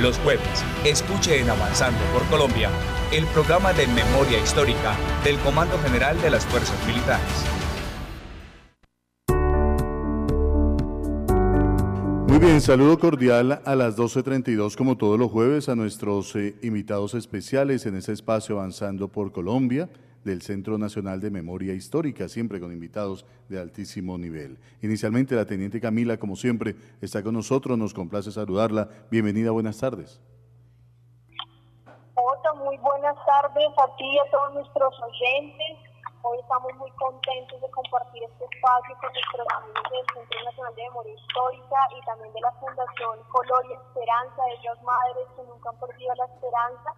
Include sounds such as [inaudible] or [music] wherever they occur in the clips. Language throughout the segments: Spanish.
Los jueves, escuche en Avanzando por Colombia el programa de memoria histórica del Comando General de las Fuerzas Militares. Muy bien, saludo cordial a las 12.32 como todos los jueves a nuestros eh, invitados especiales en este espacio Avanzando por Colombia del Centro Nacional de Memoria Histórica, siempre con invitados de altísimo nivel. Inicialmente la Teniente Camila, como siempre, está con nosotros, nos complace saludarla. Bienvenida, buenas tardes. Hola, muy buenas tardes a ti y a todos nuestros oyentes. Hoy estamos muy contentos de compartir este espacio con nuestros amigos del Centro Nacional de Memoria Histórica y también de la Fundación Color y Esperanza de las madres que nunca han perdido la esperanza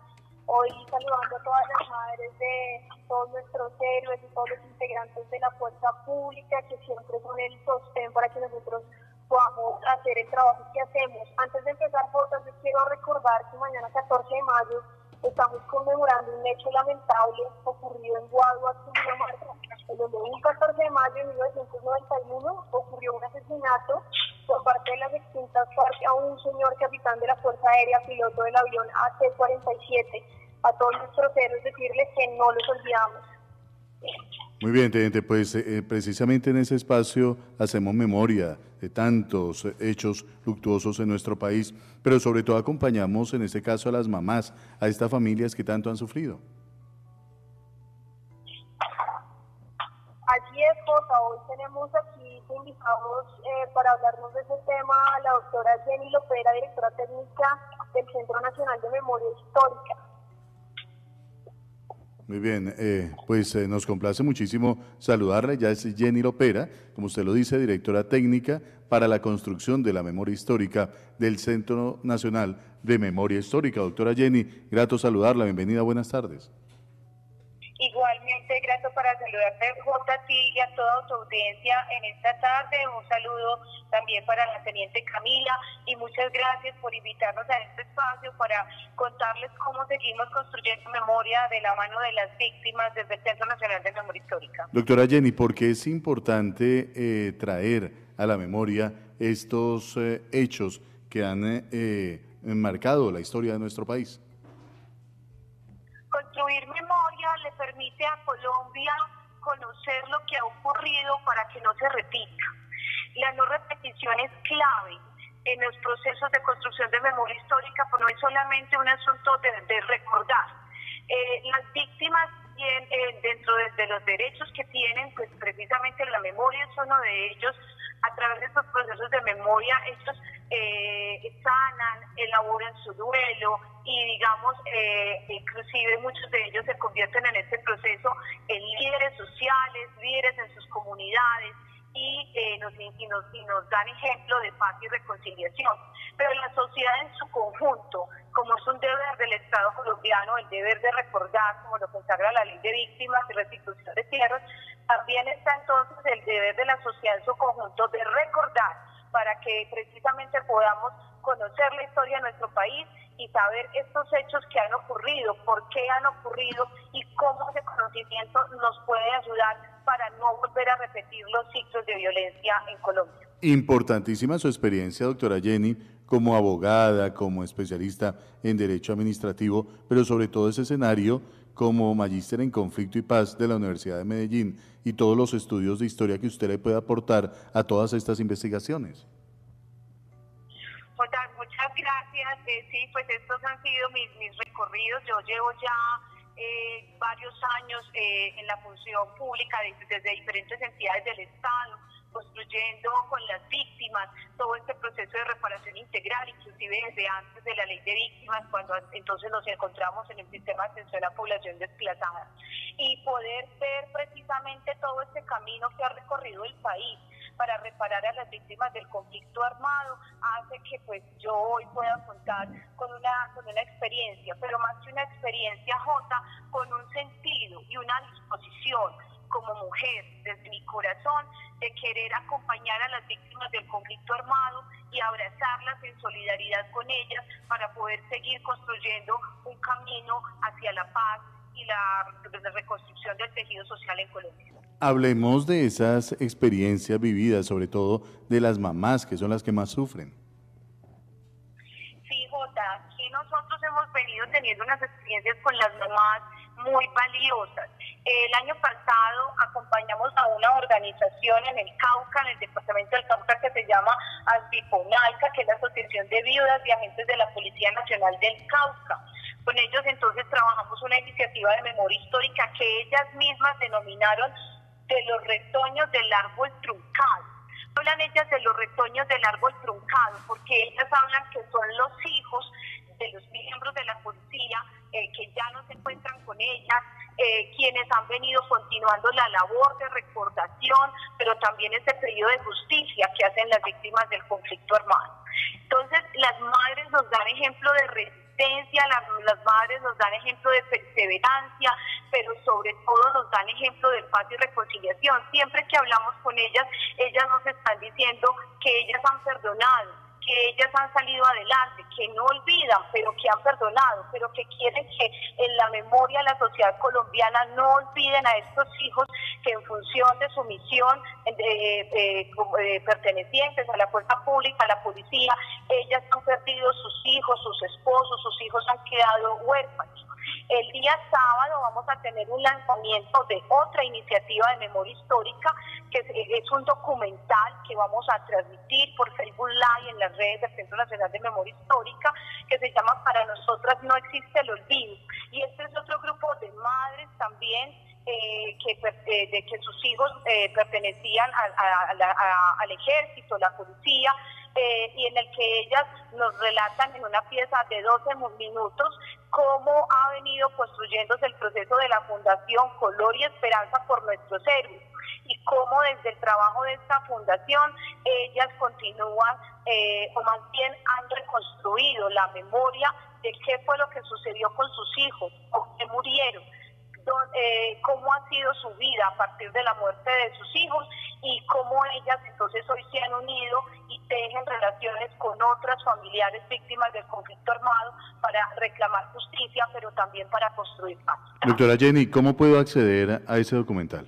Hoy saludando a todas las madres de todos nuestros héroes y todos los integrantes de la fuerza pública que siempre son el sostén para que nosotros podamos hacer el trabajo que hacemos. Antes de empezar, fotos, les quiero recordar que mañana 14 de mayo estamos conmemorando un hecho lamentable ocurrido en Guadua, Cundinamarca, en donde un 14 de mayo de 1991 ocurrió un asesinato por parte de las extintas FARC a un señor capitán de la Fuerza Aérea, piloto del avión AC-47. A todos nuestros héroes decirles que no los olvidamos. Muy bien, Teniente, pues eh, precisamente en ese espacio hacemos memoria de tantos hechos luctuosos en nuestro país, pero sobre todo acompañamos en este caso a las mamás, a estas familias que tanto han sufrido. Así es, Jota, hoy tenemos aquí invitados eh, para hablarnos de ese tema a la doctora Jenny Lopera, directora técnica del Centro Nacional de Memoria Histórica. Muy bien, eh, pues eh, nos complace muchísimo saludarla. Ya es Jenny Lopera, como usted lo dice, directora técnica para la construcción de la memoria histórica del Centro Nacional de Memoria Histórica. Doctora Jenny, grato saludarla. Bienvenida, buenas tardes. Grato para saludarte, J, a ti y a toda tu audiencia en esta tarde. Un saludo también para la teniente Camila y muchas gracias por invitarnos a este espacio para contarles cómo seguimos construyendo memoria de la mano de las víctimas desde el Centro Nacional de Memoria Histórica. Doctora Jenny, ¿por qué es importante eh, traer a la memoria estos eh, hechos que han eh, marcado la historia de nuestro país? Permite a Colombia conocer lo que ha ocurrido para que no se repita. La no repetición es clave en los procesos de construcción de memoria histórica, pero no es solamente un asunto de, recordar. Eh, las víctimas eh, dentro de, los derechos que tienen, pues precisamente la memoria es uno de ellos. A través de estos procesos de memoria, ellos eh, sanan, elaboran su duelo, y digamos, eh, inclusive muchos de ellos se convierten en y, nos, nos dan ejemplo de paz y reconciliación. Pero la sociedad en su conjunto, como es un deber del Estado colombiano, el deber de recordar, como lo consagra la ley de víctimas y restitución de tierras, también está entonces el deber de la sociedad en su conjunto de recordar para que precisamente podamos conocer la historia de nuestro país y saber estos hechos que han ocurrido, por qué han ocurrido y cómo ese conocimiento nos puede ayudar para no volver a repetir los ciclos de violencia en Colombia. Importantísima su experiencia, doctora Jenny, como abogada, como especialista en derecho administrativo, pero sobre todo ese escenario como magíster en conflicto y paz de la Universidad de Medellín y todos los estudios de historia que usted le puede aportar a todas estas investigaciones muchas gracias. Eh, sí, pues estos han sido mis, recorridos. Yo llevo ya eh, varios años eh, en la función pública desde diferentes entidades del Estado construyendo con las víctimas todo este proceso de reparación integral, inclusive desde antes de la ley de víctimas, cuando entonces nos encontramos en el sistema de atención a la población desplazada, y poder ver precisamente todo este camino que ha recorrido el país para reparar a las víctimas del conflicto armado hace que pues yo hoy pueda contar con una, con una experiencia, pero más que una experiencia J, con un sentido y una disposición como mujer desde mi corazón de querer acompañar a las víctimas del conflicto armado y abrazarlas en solidaridad con ellas para poder seguir construyendo un camino hacia la paz y la, la reconstrucción del tejido social en Colombia. Hablemos de esas experiencias vividas, sobre todo de las mamás, que son las que más sufren. Sí, Jota, aquí nosotros hemos venido teniendo unas experiencias con las mamás muy valiosas. El año pasado acompañamos a una organización en el Cauca, en el departamento del Cauca, que se llama Asbiponalca, que es la Asociación de Viudas y Agentes de la Policía Nacional del Cauca. Con ellos entonces trabajamos una iniciativa de memoria histórica que ellas mismas denominaron de los retoños del árbol truncado. Hablan ellas de los retoños del árbol truncado porque ellas hablan que son los hijos de los miembros de la policía eh, que ya no se encuentran con ellas, eh, quienes han venido continuando la labor de recordación, pero también ese pedido de justicia que hacen las víctimas del conflicto armado. Entonces, las madres nos dan ejemplo de las, las madres nos dan ejemplo de perseverancia, pero sobre todo nos dan ejemplo de paz y reconciliación. Siempre que hablamos con ellas, ellas nos están diciendo que ellas han perdonado, que ellas han salido adelante, que no olvidan, pero que han perdonado, pero que quieren que en la memoria de la sociedad colombiana no olviden a estos hijos que en función de su misión de, pertenecientes a la fuerza pública, a la policía, ellas han perdido sus hijos, sus esposos, sus hijos han quedado huérfanos. El día sábado vamos a tener un lanzamiento de otra iniciativa de memoria histórica, que es un documental que vamos a transmitir por Facebook Live en las redes del Centro Nacional de Memoria Histórica, que se llama Para nosotras no existe el olvido. Y este es otro grupo de madres también eh, que, eh, de que sus hijos eh, pertenecían al ejército, la policía, y en el que ellas nos relatan en una pieza de 12 minutos cómo ha venido construyéndose el proceso de la Fundación Color y Esperanza por nuestros héroes y cómo desde el trabajo de esta fundación ellas continúan eh, o más bien han reconstruido la memoria de qué fue lo que sucedió con sus hijos, o qué murieron, eh, cómo ha sido su vida a partir de la muerte de sus hijos y cómo ellas entonces hoy se han unido y tejen relaciones con otras familiares víctimas del conflicto armado para reclamar justicia, pero también para construir paz. Doctora Jenny, ¿cómo puedo acceder a ese documental?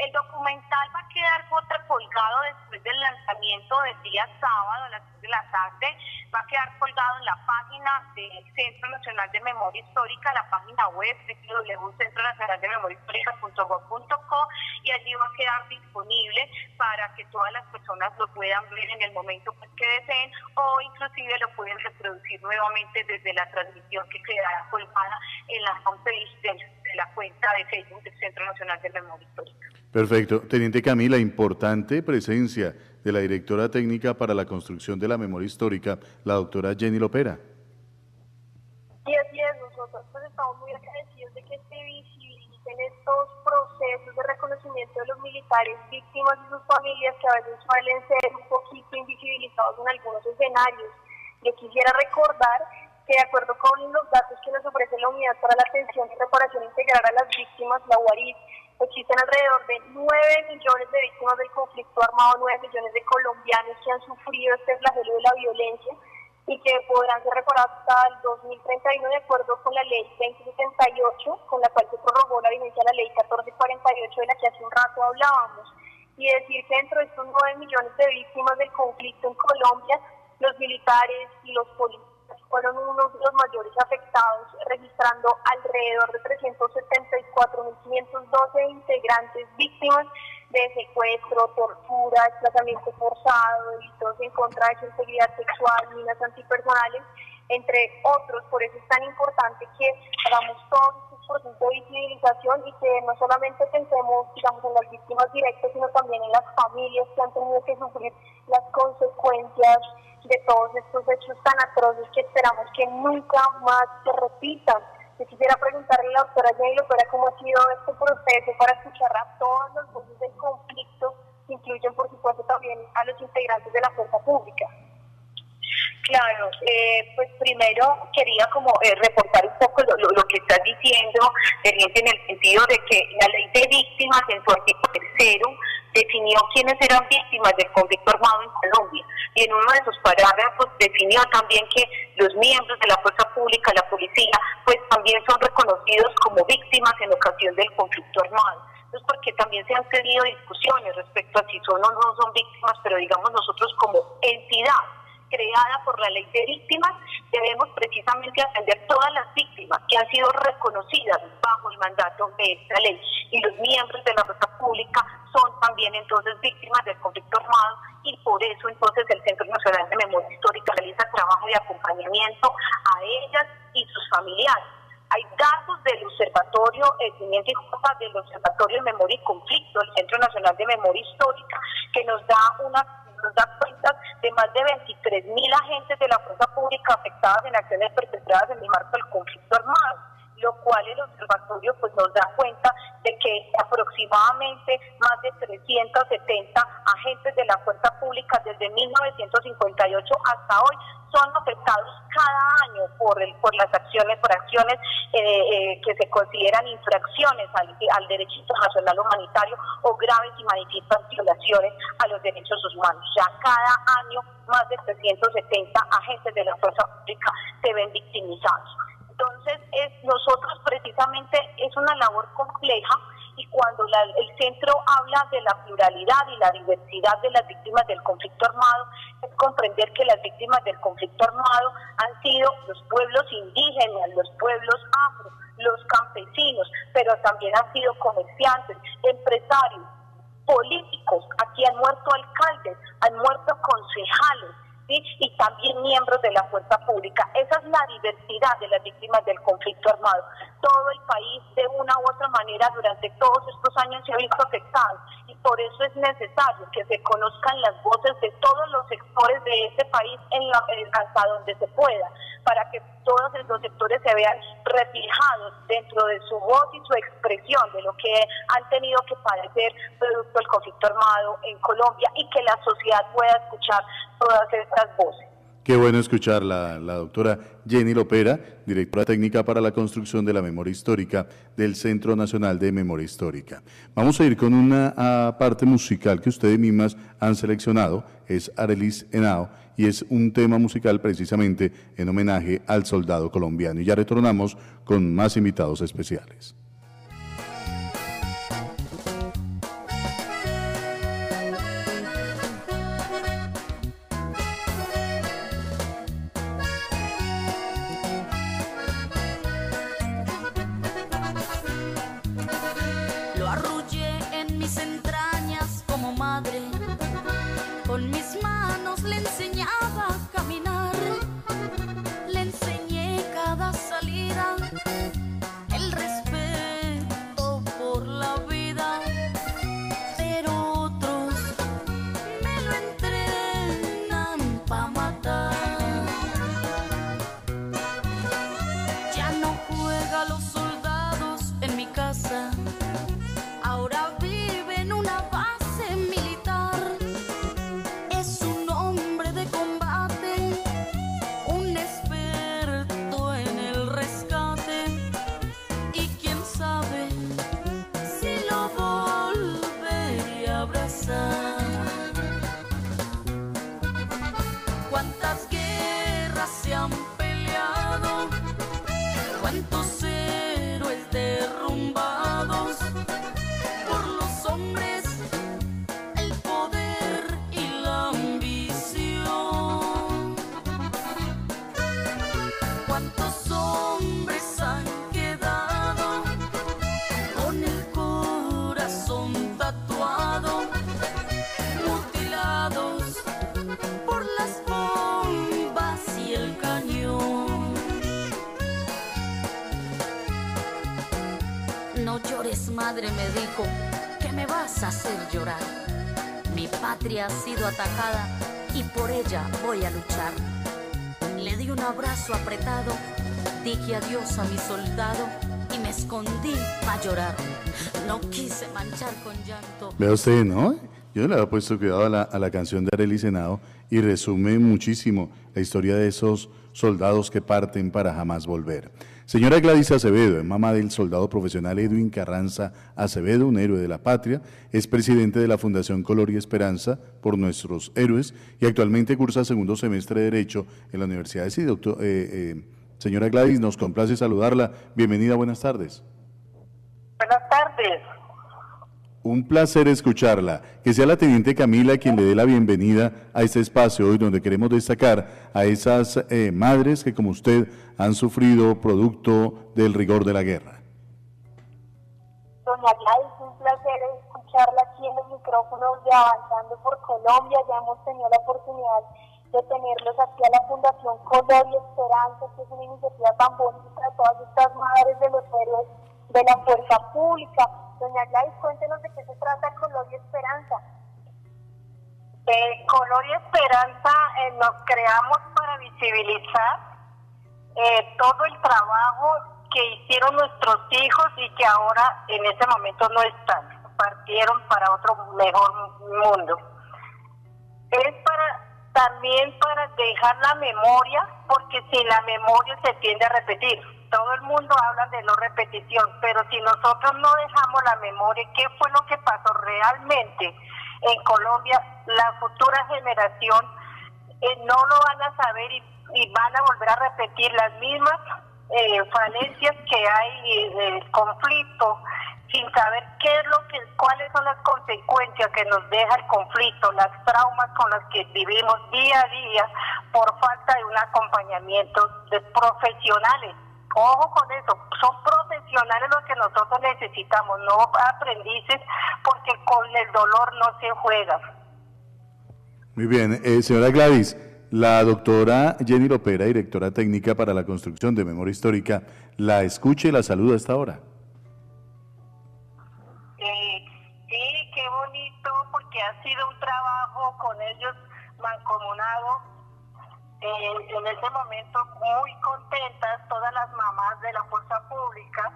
El documental va a quedar colgado después del lanzamiento del día sábado a las 6 de la tarde. Va a quedar colgado en la página del Centro Nacional de Memoria Histórica, la página web www.centronacionaldememoriahistórica.gov.co y allí va a quedar disponible para que todas las personas lo puedan ver en el momento pues, que deseen o inclusive lo pueden reproducir nuevamente desde la transmisión que quedará colgada en la homepage de la cuenta de Facebook del Centro Nacional de Memoria Histórica. Perfecto. Teniente Camila, importante presencia de la directora técnica para la construcción de la memoria histórica, la doctora Jenny Lopera. Y así es, nosotros pues estamos muy agradecidos de que se visibilicen estos procesos de reconocimiento de los militares víctimas y sus familias que a veces suelen ser un poquito invisibilizados en algunos escenarios. Yo quisiera recordar que de acuerdo con los datos que nos ofrece la Unidad para la Atención y Reparación Integral a las Víctimas, la UARIS, existen alrededor de 9 millones de víctimas del conflicto armado, 9 millones de colombianos que han sufrido este flagelo de la violencia y que podrán ser recordados hasta el 2031 de acuerdo con la ley 2078, con la cual se prorrogó la vigencia de la ley 1448 de la que hace un rato hablábamos. Y decir que dentro de estos 9 millones de víctimas del conflicto en Colombia, los militares y los policías fueron uno de los mayores afectados, registrando alrededor de 374.512 integrantes víctimas de secuestro, tortura, desplazamiento forzado, delitos en contra de su integridad sexual, minas antipersonales, entre otros. Por eso es tan importante que hagamos todos estos procesos de visibilización y que no solamente pensemos, digamos, en las víctimas directas, sino también en las familias que han tenido que sufrir las consecuencias de todos estos hechos tan atroces que esperamos que nunca más se repitan. Yo quisiera preguntarle a la doctora Jenny Lopera cómo ha sido este proceso para escuchar a todos los voces del conflicto, que incluyen por supuesto también a los integrantes de la fuerza pública. Claro, eh, pues primero quería como eh, reportar un poco lo, que estás diciendo, en el sentido de que la ley de víctimas en su artículo tercero definió quiénes eran víctimas del conflicto armado en Colombia y en uno de sus parágrafos definió también que los miembros de la fuerza pública, la policía, pues también son reconocidos como víctimas en ocasión del conflicto armado. Entonces, porque también se han tenido discusiones respecto a si son o no son víctimas, pero digamos nosotros como entidad creada por la ley de víctimas, debemos precisamente atender todas las víctimas que han sido reconocidas bajo el mandato de esta ley. Y los miembros de la fuerza pública son también entonces víctimas del conflicto armado y por eso entonces el Centro Nacional de Memoria Histórica realiza trabajo de acompañamiento a ellas y sus familiares. Hay datos del Observatorio, Teniente J del Observatorio de Memoria y Conflicto, el Centro Nacional de Memoria Histórica, que nos da una nos da cuenta de más de 23 mil agentes de la fuerza pública afectadas en acciones perpetradas en el marco del conflicto armado lo cual el observatorio pues nos da cuenta de que aproximadamente más de 370 agentes de la fuerza pública desde 1958 hasta hoy son afectados cada año por el, por las acciones, por acciones eh, eh, que se consideran infracciones al, al derecho internacional humanitario o graves y manifiestas violaciones a los derechos humanos. Ya cada año más de 370 agentes de la fuerza pública se ven victimizados. Entonces, es, nosotros precisamente es una labor compleja y cuando el centro habla de la pluralidad y la diversidad de las víctimas del conflicto armado, es comprender que las víctimas del conflicto armado han sido los pueblos indígenas, los pueblos afro, los campesinos, pero también han sido comerciantes, empresarios, políticos, aquí han muerto alcaldes, han muerto concejales, y también miembros de la fuerza pública. Esa es la diversidad de las víctimas del conflicto armado. Todo el país, de una u otra manera, durante todos estos años se ha visto afectado y por eso es necesario que se conozcan las voces de todos los sectores de este país hasta donde se pueda, para que todos estos sectores se vean reflejados dentro de su voz y su expresión de lo que han tenido que padecer producto del conflicto armado en Colombia y que la sociedad pueda escuchar todas estas Qué bueno escuchar la, la doctora Jenny Lopera, directora técnica para la construcción de la memoria histórica del Centro Nacional de Memoria Histórica. Vamos a ir con una parte musical que ustedes mismas han seleccionado, es Arelis Henao, y es un tema musical precisamente en homenaje al soldado colombiano. Y ya retornamos con más invitados especiales. Ha sido atacada y por ella voy a luchar. Le di un abrazo apretado, dije adiós a mi soldado y me escondí a llorar. No quise manchar con llanto. Vea usted, ¿no? Yo le había puesto cuidado a la, canción de Arely Senado y resume muchísimo la historia de esos soldados que parten para jamás volver. Señora Gladys Acevedo, es mamá del soldado profesional Edwin Carranza Acevedo, un héroe de la patria, es presidente de la Fundación Color y Esperanza por nuestros héroes y actualmente cursa segundo semestre de Derecho en la Universidad de Sí. Eh, eh, señora Gladys, nos complace saludarla. Bienvenida, buenas tardes. Buenas tardes. Un placer escucharla. Que sea la teniente Camila quien le dé la bienvenida a este espacio hoy donde queremos destacar a esas eh, madres que como usted han sufrido producto del rigor de la guerra. Doña Gladys, un placer escucharla aquí en los micrófonos de Avanzando por Colombia. Ya hemos tenido la oportunidad de tenerlos aquí a la Fundación Color y Esperanza, que es una iniciativa tan bonita de todas estas madres de los héroes de la fuerza pública Doña Gladys, cuéntenos de qué se trata Color y Esperanza. Eh, Color y Esperanza eh, nos creamos para visibilizar eh, todo el trabajo que hicieron nuestros hijos y que ahora en ese momento no están, partieron para otro mejor mundo. Es para también para dejar la memoria, porque sin la memoria se tiende a repetir todo el mundo habla de no repetición, pero si nosotros no dejamos la memoria, ¿qué fue lo que pasó realmente en Colombia? La futura generación eh, no lo van a saber y, van a volver a repetir las mismas eh, falencias que hay del conflicto sin saber qué es lo que, cuáles son las consecuencias que nos deja el conflicto, las traumas con las que vivimos día a día por falta de un acompañamiento de profesionales Ojo con eso, son profesionales los que nosotros necesitamos, no aprendices, porque con el dolor no se juega. Muy bien, eh, señora Gladys, la doctora Jenny Lopera, directora técnica para la construcción de memoria histórica, la escuche y la saluda hasta ahora. Eh, sí, qué bonito, porque ha sido un trabajo con ellos mancomunado en ese momento muy contentas todas las mamás de la fuerza pública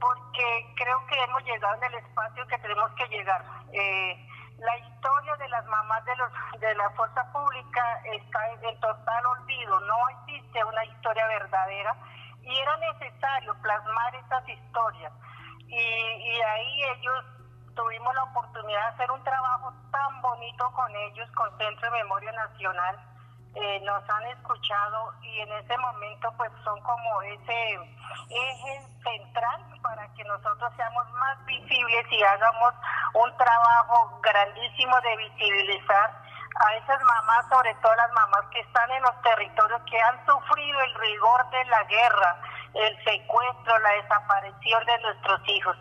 porque creo que hemos llegado en el espacio que tenemos que llegar. Eh, la historia de las mamás de los de la fuerza pública está en total olvido, no existe una historia verdadera y era necesario plasmar estas historias. Y, y ahí ellos tuvimos la oportunidad de hacer un trabajo tan bonito con ellos, con Centro de Memoria Nacional, eh, nos han escuchado y en ese momento pues son como ese eje central para que nosotros seamos más visibles y hagamos un trabajo grandísimo de visibilizar a esas mamás, sobre todo las mamás que están en los territorios que han sufrido el rigor de la guerra, el secuestro, la desaparición de nuestros hijos.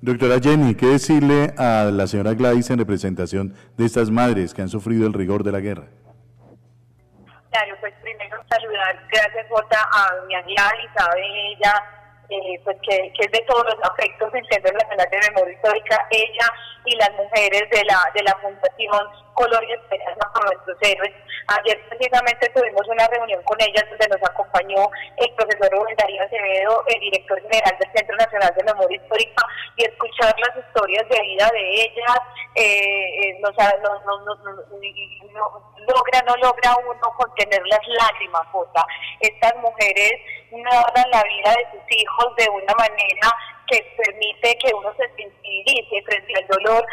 Doctora Jenny, ¿qué decirle a la señora Gladys en representación de estas madres que han sufrido el rigor de la guerra? Pues primero saludar, gracias Jota, a mi y sabe ella, eh, pues que, es de todos los afectos del Centro Nacional de Memoria Histórica, ella y las mujeres de la, de la Fundación Color y Esperanza por nuestros héroes. Ayer precisamente tuvimos una reunión con ellas donde nos acompañó el profesor Rubén Darío Acevedo, el director general del Centro Nacional de Memoria Histórica, y escuchar las historias de vida de ellas, eh, eh nos, logra, no logra uno contener las lágrimas, Jota. Estas mujeres narran la vida de sus hijos de una manera que permite que uno se sensibilice frente al dolor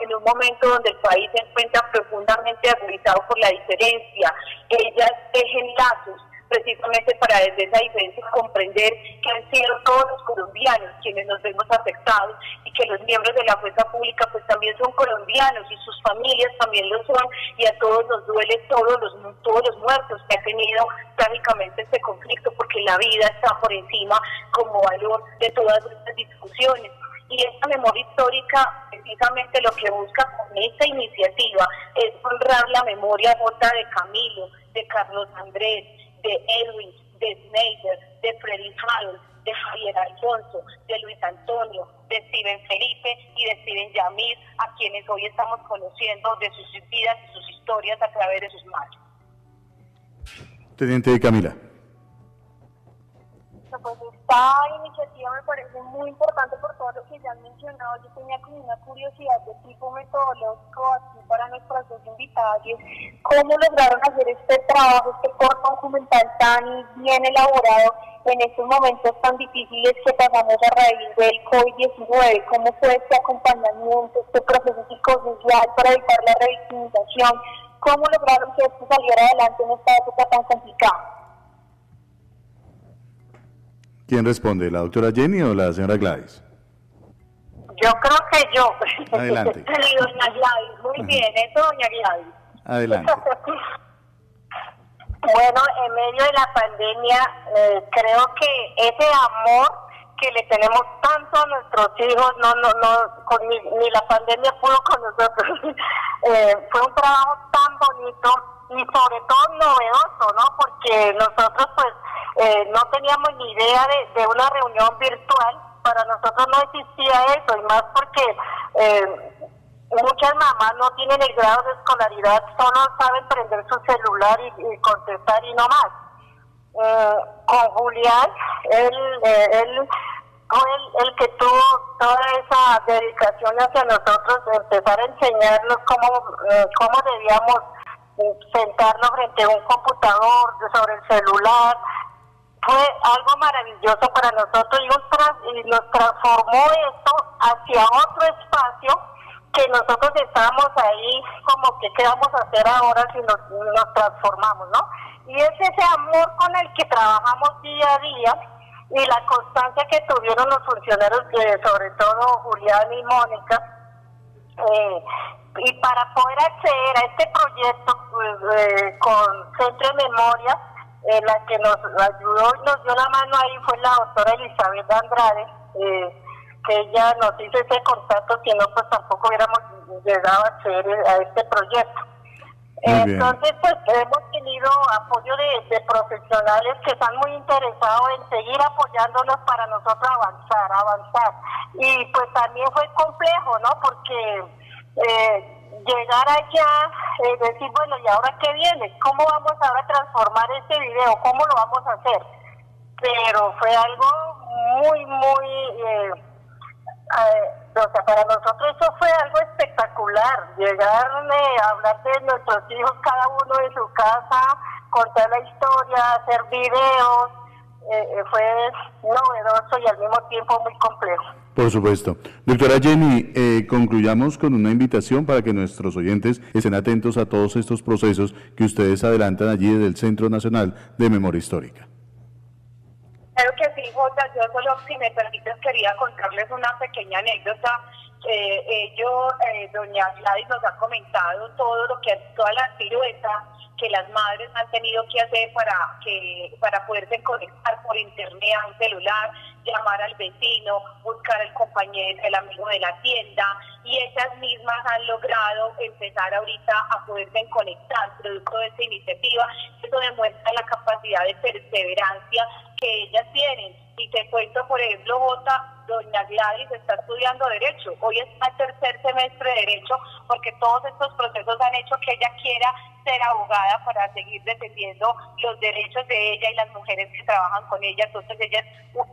en un momento donde el país se encuentra profundamente agudizado por la diferencia. Ellas tejen lazos precisamente para desde esa diferencia comprender que han sido todos los colombianos quienes nos vemos afectados que los miembros de la fuerza pública pues también son colombianos y sus familias también lo son y a todos nos duele todos los todos los muertos que ha tenido trágicamente este conflicto porque la vida está por encima como valor de todas estas discusiones. Y esta memoria histórica precisamente lo que busca con esta iniciativa es honrar la memoria rota de Camilo, de Carlos Andrés, de Edwin, de Snyder, de Freddy Harold, de Javier Alfonso, de Luis Antonio, de Steven Felipe y de Steven Yamir, a quienes hoy estamos conociendo de sus vidas y sus historias a través de sus madres. Teniente Camila pues esta iniciativa me parece muy importante por todo lo que ya han mencionado. Yo tenía como una curiosidad de tipo metodológico aquí para nuestras dos invitadas cómo lograron hacer este trabajo, este corto documental tan bien elaborado en estos momentos tan difíciles que pasamos a raíz del COVID-19, cómo fue este acompañamiento, este proceso psicosocial para evitar la revictimización, cómo lograron que esto saliera adelante en esta época tan complicada. ¿Quién responde, la doctora Jenny o la señora Gladys? yo creo que yo. Adelante. [laughs] Sí, doña Gladys, muy bien, eso, doña Gladys. Adelante. [laughs] Bueno, en medio de la pandemia, eh, creo que ese amor que le tenemos tanto a nuestros hijos, no, no, no, con ni, ni la pandemia pudo con nosotros. [laughs] eh, fue un trabajo tan bonito y sobre todo novedoso, ¿no? Porque nosotros, pues, eh, no teníamos ni idea de, de una reunión virtual. Para nosotros no existía eso, y más porque eh, muchas mamás no tienen el grado de escolaridad, solo saben prender su celular y, contestar y no más. Eh, con Julián, él, eh, él fue el, que tuvo toda esa dedicación hacia nosotros, empezar a enseñarnos cómo, eh, cómo debíamos eh, sentarnos frente a un computador, sobre el celular. Fue algo maravilloso para nosotros y nos, tra y nos transformó esto hacia otro espacio nosotros estábamos ahí como que qué vamos a hacer ahora si nos, nos transformamos, ¿no? Y es ese amor con el que trabajamos día a día y la constancia que tuvieron los funcionarios, eh, sobre todo Julián y Mónica, eh, y para poder acceder a este proyecto pues, eh, con Centro de Memoria, la que nos ayudó y nos dio la mano ahí fue la doctora Elizabeth Andrade, eh, que ella nos hizo ese contacto, si no, pues tampoco hubiéramos llegado a acceder a este proyecto. Entonces, pues hemos tenido apoyo de, de, profesionales que están muy interesados en seguir apoyándonos para nosotros avanzar, avanzar. Y pues también fue complejo, ¿no? Porque eh, llegar allá, eh, decir, bueno, ¿y ahora qué viene? ¿Cómo vamos ahora a transformar este video? ¿Cómo lo vamos a hacer? Pero fue algo muy, muy... Eh, o sea, para nosotros eso fue algo espectacular, llegar a hablar de nuestros hijos, cada uno de su casa, contar la historia, hacer videos, eh, fue novedoso y al mismo tiempo muy complejo. Por supuesto. Doctora Jenny, eh, concluyamos con una invitación para que nuestros oyentes estén atentos a todos estos procesos que ustedes adelantan allí desde el Centro Nacional de Memoria Histórica. Claro que sí, Jota. Yo solo, si me permites, quería contarles una pequeña anécdota. Eh, ellos, eh, doña Gladys nos ha comentado todo lo que, toda la silueta que las madres han tenido que hacer para que para poderse conectar por internet a un celular, llamar al vecino, buscar el compañero, el amigo de la tienda, y ellas mismas han logrado empezar ahorita a poderse conectar producto de esta iniciativa. Eso demuestra la capacidad de perseverancia que ellas tienen. Y te cuento, por ejemplo, Jota, doña Gladys está estudiando Derecho. Hoy está en tercer semestre de Derecho porque todos estos procesos han hecho que ella quiera ser abogada para seguir defendiendo los derechos de ella y las mujeres que trabajan con ella. Entonces, ella,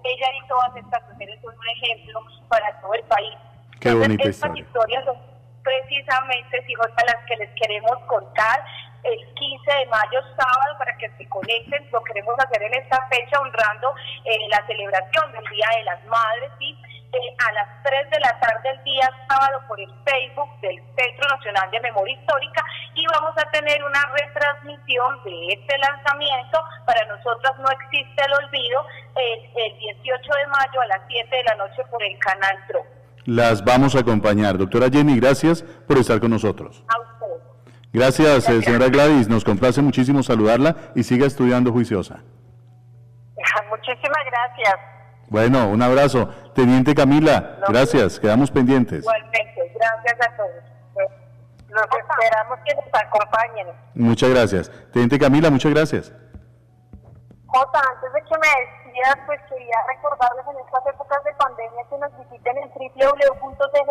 ella y todas estas mujeres son un ejemplo para todo el país. Qué Entonces, estas historia. historias son precisamente, hijos, a las que les queremos contar el 15 de mayo, sábado, para que se conecten. Lo queremos hacer en esta fecha, honrando eh, la celebración del Día de las Madres, ¿sí? Eh, a las 3 de la tarde el día sábado por el Facebook del Centro Nacional de Memoria Histórica y vamos a tener una retransmisión de este lanzamiento. Para nosotros no existe el olvido el, el 18 de mayo a las 7 de la noche por el canal TRO. Las vamos a acompañar. Doctora Jenny, gracias por estar con nosotros. A. Gracias, eh, Gracias. señora Gladys. Nos complace muchísimo saludarla y siga estudiando juiciosa. [laughs] Muchísimas gracias. Bueno, un abrazo. Teniente Camila, gracias. Quedamos pendientes. Igualmente, gracias a todos. Los esperamos que nos acompañen. Muchas gracias. Teniente Camila, muchas gracias. Jota, antes de que me pues quería recordarles en estas épocas de pandemia que nos visiten en www.cgfm.mil.co,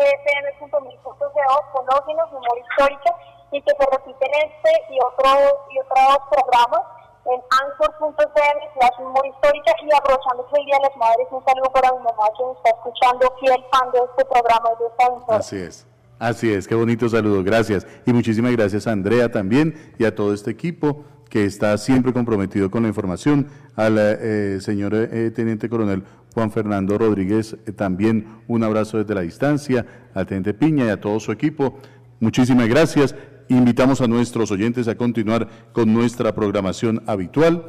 conócenos, memoria histórica, y que se repiten este y, otro, y otros programas en anchor.cm slash memoria histórica y aprovechando el Día de las Madres, un saludo para mi mamá que me está escuchando, fiel fan de este programa y de esta emisora. Así es. Así es, qué bonito saludo, gracias. Y muchísimas gracias a Andrea también y a todo este equipo que está siempre comprometido con la información, al eh, señor eh, Teniente Coronel Juan Fernando Rodríguez, eh, también un abrazo desde la distancia, al Teniente Piña y a todo su equipo. Muchísimas gracias. Invitamos a nuestros oyentes a continuar con nuestra programación habitual.